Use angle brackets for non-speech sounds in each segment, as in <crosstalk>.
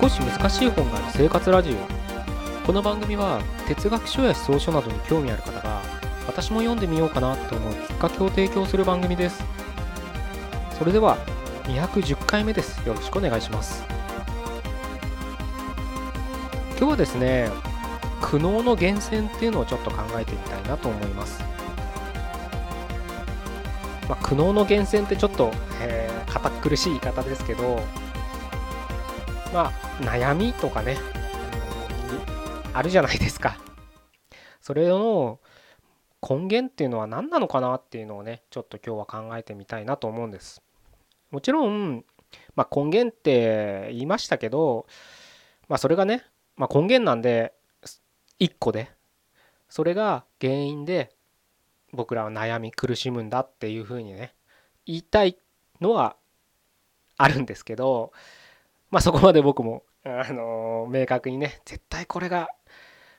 少し難しい本がある生活ラジオ。この番組は哲学書や思想書などに興味ある方が私も読んでみようかなと思うきっかけを提供する番組です。それでは210回目です。よろしくお願いします。今日はですね苦悩の源泉っていうのをちょっと考えてみたいなと思います。まあ、苦悩の源泉ってちょっと、えー、堅苦しい言い方ですけどまあ悩みとかね、あるじゃないですか。それの根源っていうのは何なのかなっていうのをねちょっと今日は考えてみたいなと思うんです。もちろん、まあ、根源って言いましたけどまあそれがね、まあ、根源なんで1個でそれが原因で僕らは悩み苦しむんだっていうふうにね言いたいのはあるんですけどまあそこまで僕もあの明確にね絶対これが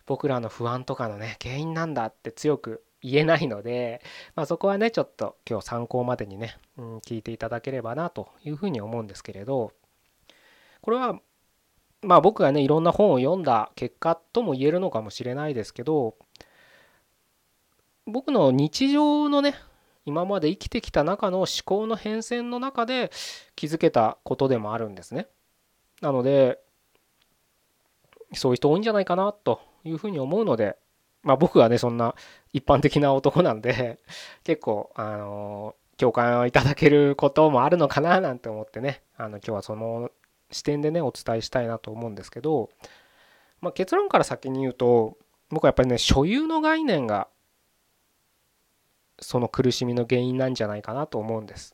僕らの不安とかのね原因なんだって強く言えないので、まあ、そこはねちょっと今日参考までにね、うん、聞いていただければなというふうに思うんですけれどこれはまあ僕がねいろんな本を読んだ結果とも言えるのかもしれないですけど僕の日常のね今まで生きてきた中の思考の変遷の中で気づけたことでもあるんですね。なのでそういう人多いんじゃないかなというふうに思うのでまあ僕はねそんな一般的な男なんで <laughs> 結構あの共感をいただけることもあるのかななんて思ってねあの今日はその視点でねお伝えしたいなと思うんですけど、まあ、結論から先に言うと僕はやっぱりね所有の概念がその苦しみの原因なんじゃないかなと思うんです。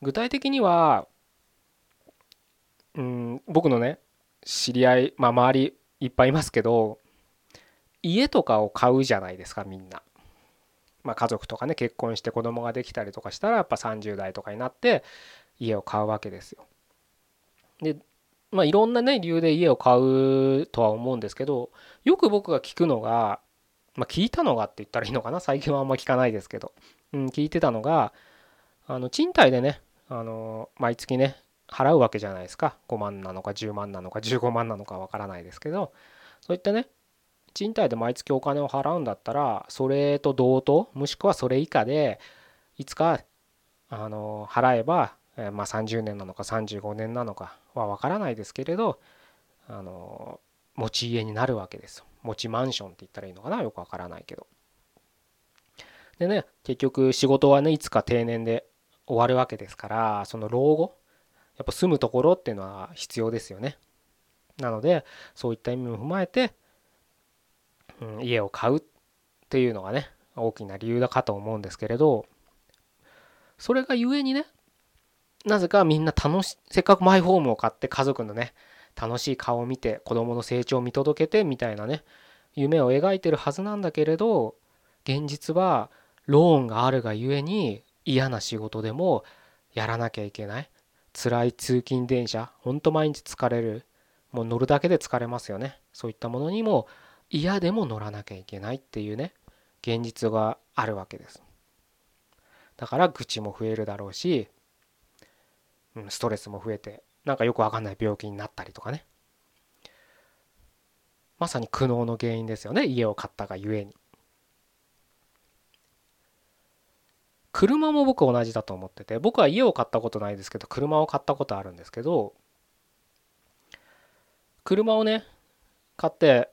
具体的にはうん僕のね知り合いまあ周りいっぱいいますけど家とかを買うじゃないですかみんな。まあ、家族とかね結婚して子供ができたりとかしたらやっぱ30代とかになって家を買うわけですよ。でまあいろんなね理由で家を買うとは思うんですけどよく僕が聞くのがまあ、聞いたのがって言ったらいいのかな最近はあんま聞かないですけど、うん、聞いてたのがあの賃貸でねあの毎月ね払うわけじゃないですか5万なのか10万なのか15万なのかわからないですけどそういったね賃貸で毎月お金を払うんだったらそれと同等もしくはそれ以下でいつかあの払えば、えまあ、30年なのか35年なのかはわからないですけれどあの持ち家になるわけです。持ちマンションって言ったらいいのかな？よくわからないけど。でね結局仕事はねいつか定年で終わるわけですからその老後やっぱ住むところっていうのは必要ですよね。なのでそういった意味も踏まえて、うん、家を買うっていうのがね大きな理由だかと思うんですけれどそれがゆえにねなぜかみんな楽しせっかくマイホームを買って家族のね楽しい顔を見て子供の成長を見届けてみたいなね夢を描いてるはずなんだけれど現実はローンがあるがゆえに嫌な仕事でもやらなきゃいけない辛い通勤電車ほんと毎日疲れるもう乗るだけで疲れますよね。そういったものにも嫌でも乗らなきゃいけないっていうね現実があるわけです。だから愚痴も増えるだろうしストレスも増えてなんかよくわかんない病気になったりとかね。まさに苦悩の原因ですよね家を買ったがゆえに。車も僕同じだと思ってて僕は家を買ったことないですけど車を買ったことあるんですけど車をね買って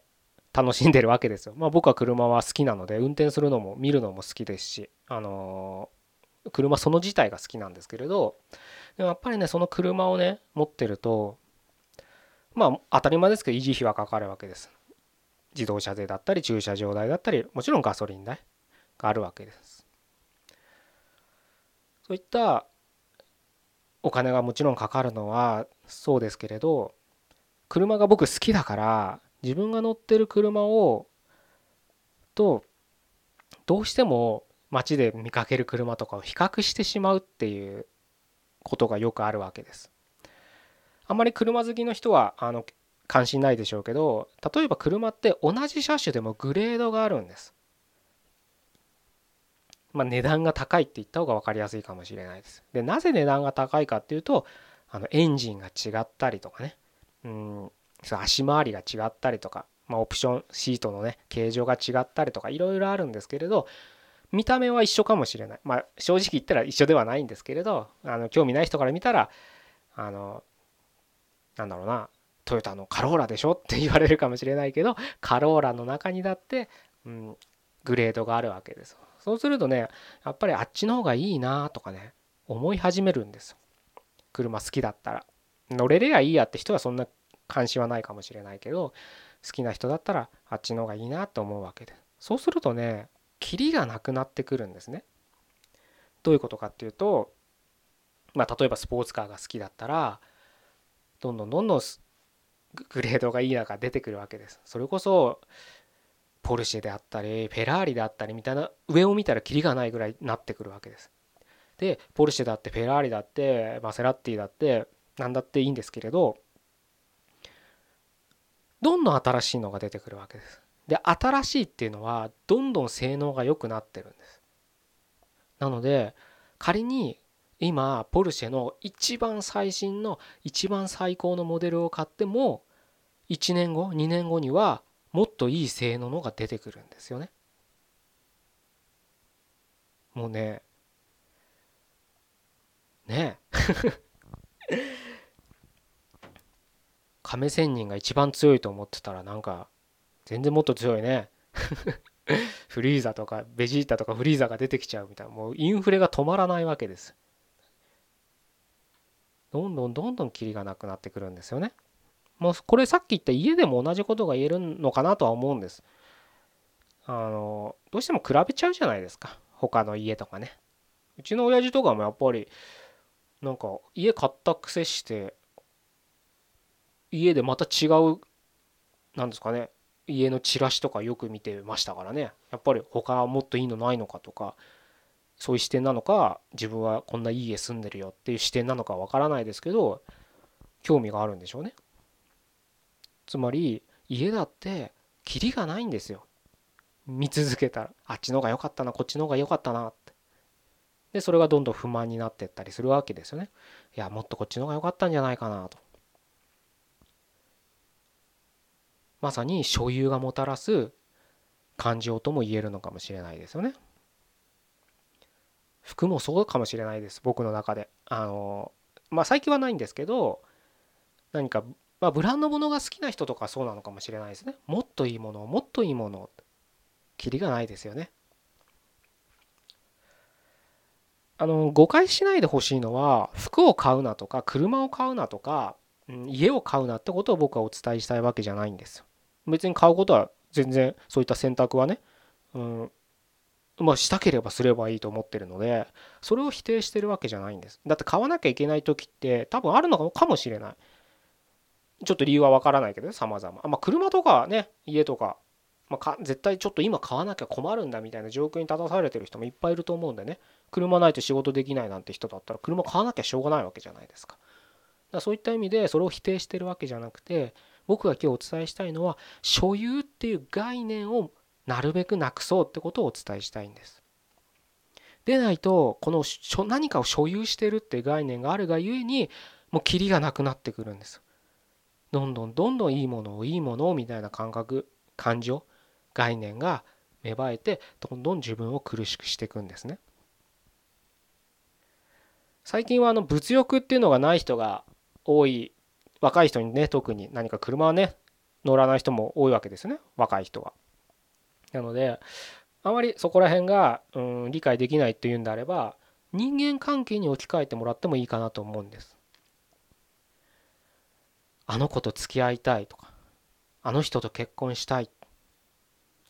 楽しんでるわけですよ。まあ僕は車は好きなので運転するのも見るのも好きですしあの車その自体が好きなんですけれどでもやっぱりねその車をね持ってるとまあ当たり前ですけど維持費はかかるわけです自動車税だったり駐車場代だったりもちろんガソリン代があるわけですそういったお金がもちろんかかるのはそうですけれど車が僕好きだから自分が乗ってる車をとどうしても街で見かける車とかを比較してしまうっていうことがよくあるわけです。あんまり車好きの人はあの関心ないでしょうけど例えば車って同じ車種でもグレードがあるんです。まあ、値段が高いって言った方が分かりやすいかもしれないです。でなぜ値段が高いかっていうとあのエンジンが違ったりとかね。うん足回りが違ったりとか、まあ、オプションシートのね形状が違ったりとかいろいろあるんですけれど見た目は一緒かもしれない。まあ正直言ったら一緒ではないんですけれどあの興味ない人から見たらあのなんだろうなトヨタのカローラでしょって言われるかもしれないけどカローラの中にだって、うん、グレードがあるわけです。そうするとねやっぱりあっちの方がいいなとかね思い始めるんですよ。車好きだったら。乗れりゃいいやって人はそんな関心はないかもしれないけど好きな人だったらあっちの方がいいなと思うわけで。そうするとねキリがなくなってくるんですね。どういうことかっていうとまあ例えばスポーツカーが好きだったらどんどんどんどんグレードがいい中出てくるわけです。それこそポルシェであったりフェラーリであったりみたいな上を見たらキリがないぐらいなってくるわけです。でポルシェだってフェラーリだってマセラッティだって何だっていいんですけれどどんどん新しいのが出てくるわけです。で新しいっていうのはどんどん性能が良くなってるんです。なので仮に今ポルシェの一番最新の一番最高のモデルを買っても1年後2年後にはもっといい性能のが出てくるんですよね。もうね。ね。え <laughs> 亀仙人が一番強いと思ってたらなんか全然もっと強いね。<laughs> フリーザとかベジータとかフリーザが出てきちゃうみたいな。もうインフレが止まらないわけです。どんどんどんどんキリがなくなってくるんですよね。もうこれさっき言った家でも同じことが言えるのかなとは思うんです。あのどうしても比べちゃうじゃないですか他の家とかね。うちの親父とかもやっぱりなんか家買った癖して家でまた違うなんですかね家のチラシとかよく見てましたからねやっぱり他はもっといいのないのかとかそういう視点なのか自分はこんないい家住んでるよっていう視点なのかわからないですけど興味があるんでしょうね。つまり家だってキリがないんですよ。見続けたら。あっちの方が良かったなこっちの方が良かったなって。でそれがどんどん不満になってったりするわけですよね。いやもっとこっちの方が良かったんじゃないかなと。まさに所有がもたらす感情とも言えるのかもしれないですよね。服もそうかもしれないです僕の中で。あのまあ最近はないんですけど何かまあ、ブランド物が好きな人とかそうなのかもしれないですね。もっといいものもっといいものキリがないですよね。あの誤解しないでほしいのは服を買うなとか車を買うなとか家を買うなってことを僕はお伝えしたいわけじゃないんですよ。別に買うことは全然そういった選択はね、うん、まあしたければすればいいと思ってるのでそれを否定してるわけじゃないんです。だって買わなきゃいけない時って多分あるのかもしれない。ちょっと理由はわからないけどね様々まあ車とかね家とか,、まあ、か絶対ちょっと今買わなきゃ困るんだみたいな状況に立たされてる人もいっぱいいると思うんでね車ないと仕事できないなんて人だったら車買わなきゃしょうがないわけじゃないですか。だそういった意味でそれを否定してるわけじゃなくて僕が今日お伝えしたいのは所有っていう概念をなるべくなくそうってことをお伝えしたいんです。でないとこの何かを所有してるっていう概念があるがゆえにもうキリがなくなってくるんです。どんどんどんどんいいものをいいものをみたいな感覚感情概念が芽生えてどんどん自分を苦しくしていくんですね。最近はあの物欲っていうのがない人が多い若い人にね特に何か車はね乗らない人も多いわけですね若い人は。なのであまりそこら辺がうん理解できないっていうんであれば人間関係に置き換えてもらってもいいかなと思うんです。あの子と付き合いたいとかあの人と結婚したい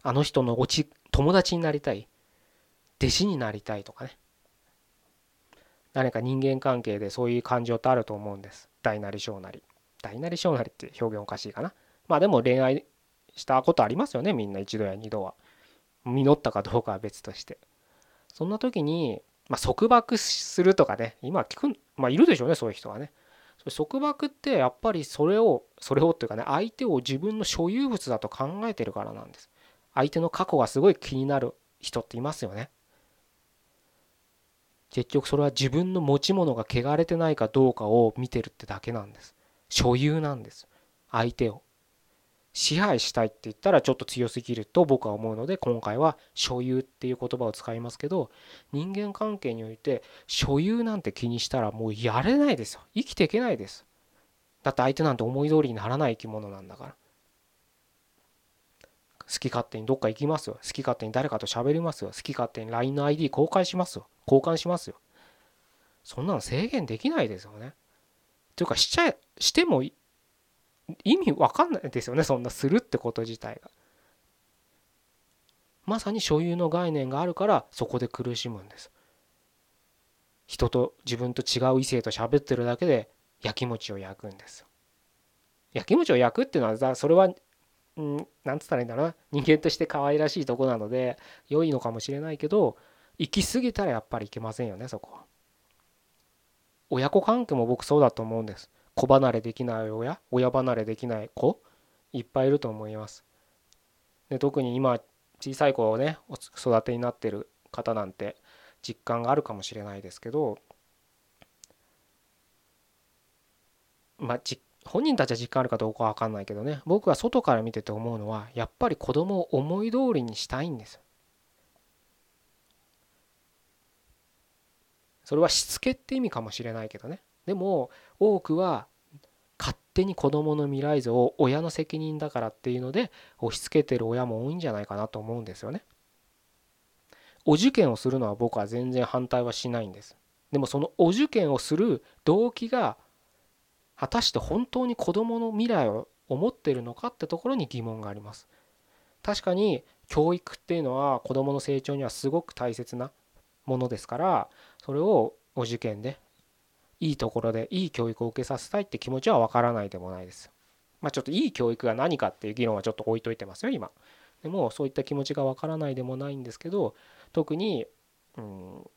あの人のおち友達になりたい弟子になりたいとかね。何か人間関係でそういう感情ってあると思うんです。大なり小なり。大なり小なりって表現おかしいかな。まあでも恋愛したことありますよね。みんな一度や二度は。実ったかどうかは別として。そんな時に、まあ、束縛するとかね。今聞くまあいるでしょうねそういう人はね。束縛ってやっぱりそれをそれをっていうかね相手を自分の所有物だと考えてるからなんです。相手の過去がすごい気になる人っていますよね。結局それは自分の持ち物が汚れてないかどうかを見てるってだけなんです。所有なんです。相手を。支配したいって言ったらちょっと強すぎると僕は思うので今回は所有っていう言葉を使いますけど人間関係において所有なんて気にしたらもうやれないですよ。生きていけないです。だって相手なんて思い通りにならない生き物なんだから。好き勝手にどっか行きますよ。好き勝手に誰かと喋りますよ。好き勝手に LINE の ID 公開しますよ。交換しますよ。そんなの制限できないですよね。というかしちゃしても意味わかんないですよねそんなするってこと自体が。まさに所有の概念があるからそこで苦しむんです。人と自分と違う異性と喋ってるだけでやきもちを焼くんです。やきもちを焼くっていうのはそれはんなんつったらいいんだろうな。人間として可愛らしいとこなので良いのかもしれないけど行き過ぎたらやっぱりいけませんよねそこは。親子関係も僕そうだと思うんです。子離れできない親？親離れできない子？いっぱいいると思います。で特に今小さい子をねお育てになってる方なんて実感があるかもしれないですけどまあ本人たちは実感あるかどうかは分かんないけどね。僕は外から見てて思うのはやっぱり子供を思い通りにしたいんですそれはしつけって意味かもしれないけどね。でも多くは勝手に子供の未来像を親の責任だからっていうので押し付けてる親も多いんじゃないかなと思うんですよねお受験をするのは僕は全然反対はしないんですでもそのお受験をする動機が果たして本当に子どもの未来を思ってるのかってところに疑問があります。確かに教育っていうのは子どもの成長にはすごく大切なものですからそれをお受験でいいところでいい教育を受けさせたいって気持ちはわからないでもないです。まあちょっといい教育が何かっていう議論はちょっと置いといてますよ今。でもそういった気持ちがわからないでもないんですけど特に、うん、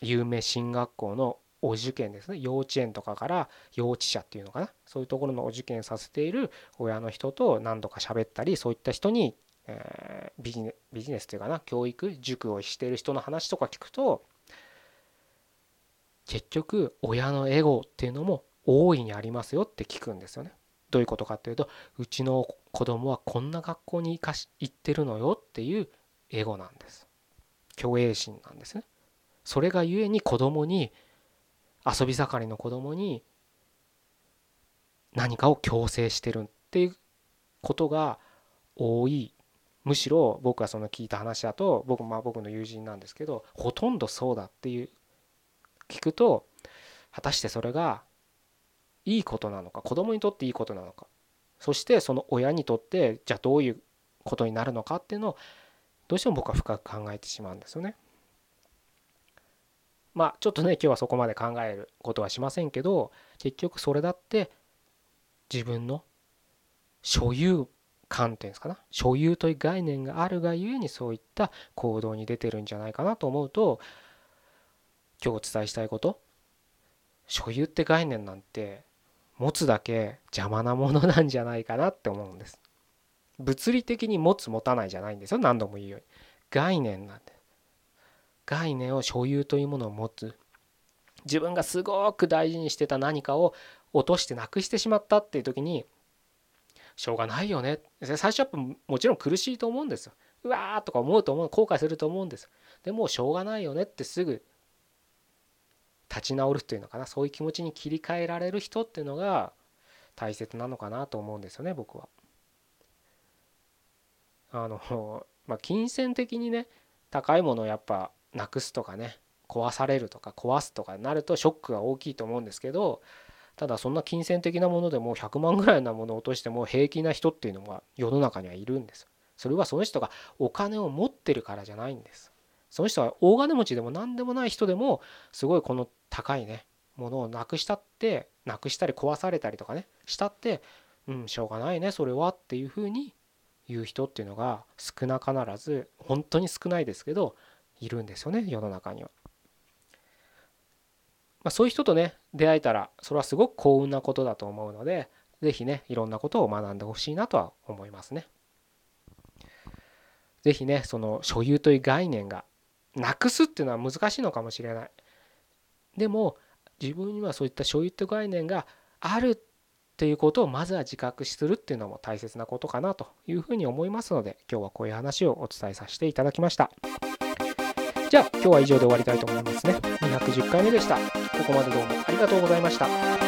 有名進学校のお受験ですね幼稚園とかから幼稚舎っていうのかなそういうところのお受験させている親の人と何度か喋ったりそういった人に、えー、ビジネビジネスというかな教育塾をしている人の話とか聞くと結局親のエゴっていうのも大いにありますよって聞くんですよね。どういうことかっていうとうちの子供はこんな学校に行かし行ってるのよっていうエゴなんです。虚栄心なんですね。それがゆえに子供に遊び盛りの子供に何かを強制してるっていうことが多いむしろ僕はその聞いた話だと僕まあ僕の友人なんですけどほとんどそうだっていう聞くと果たしてそれがいいことなのか子供にとっていいことなのかそしてその親にとってじゃあどういうことになるのかっていうのをどうしても僕は深く考えてしまうんですよね。まあちょっとね今日はそこまで考えることはしませんけど結局それだって自分の所有観点ですかな所有という概念があるがゆえにそういった行動に出てるんじゃないかなと思うと今日お伝えしたいこと？所有って概念なんて持つだけ邪魔なものなんじゃないかなって思うんです。物理的に持つ持たないじゃないんですよ。何度も言うように。概念なんで概念を所有というものを持つ。自分がすごく大事にしてた何かを落としてなくしてしまったっていう時にしょうがないよね。最初はもちろん苦しいと思うんですよ。うわーとか思うと思う後悔すると思うんですでもしょうがないよねってすぐ立ち直るというのかなそういう気持ちに切り替えられる人っていうのが大切なのかなと思うんですよね僕は。あのまあ金銭的にね高いものをやっぱなくすとかね壊されるとか壊すとかになるとショックが大きいと思うんですけどただそんな金銭的なものでも100万ぐらいなものを落としても平気な人っていうのが世の中にはいるんです。それはその人がお金を持ってるからじゃないんです。その人は大金持ちでも何でもない人でもすごいこの高いねものをなくしたってなくしたり壊されたりとかねしたってうんしょうがないねそれはっていうふうに言う人っていうのが少なからず本当に少ないですけどいるんですよね世の中には。まあ、そういう人とね出会えたらそれはすごく幸運なことだと思うので是非ねいろんなことを学んでほしいなとは思いますね。是非ねその所有という概念がなくすっていうのは難しいのかもしれない。でも自分にはそういった所有って概念があるっていうことをまずは自覚するっていうのも大切なことかなというふうに思いますので今日はこういう話をお伝えさせていただきました。じゃあ今日は以上で終わりたいと思いますね。210回目でした。ここまでどうもありがとうございました。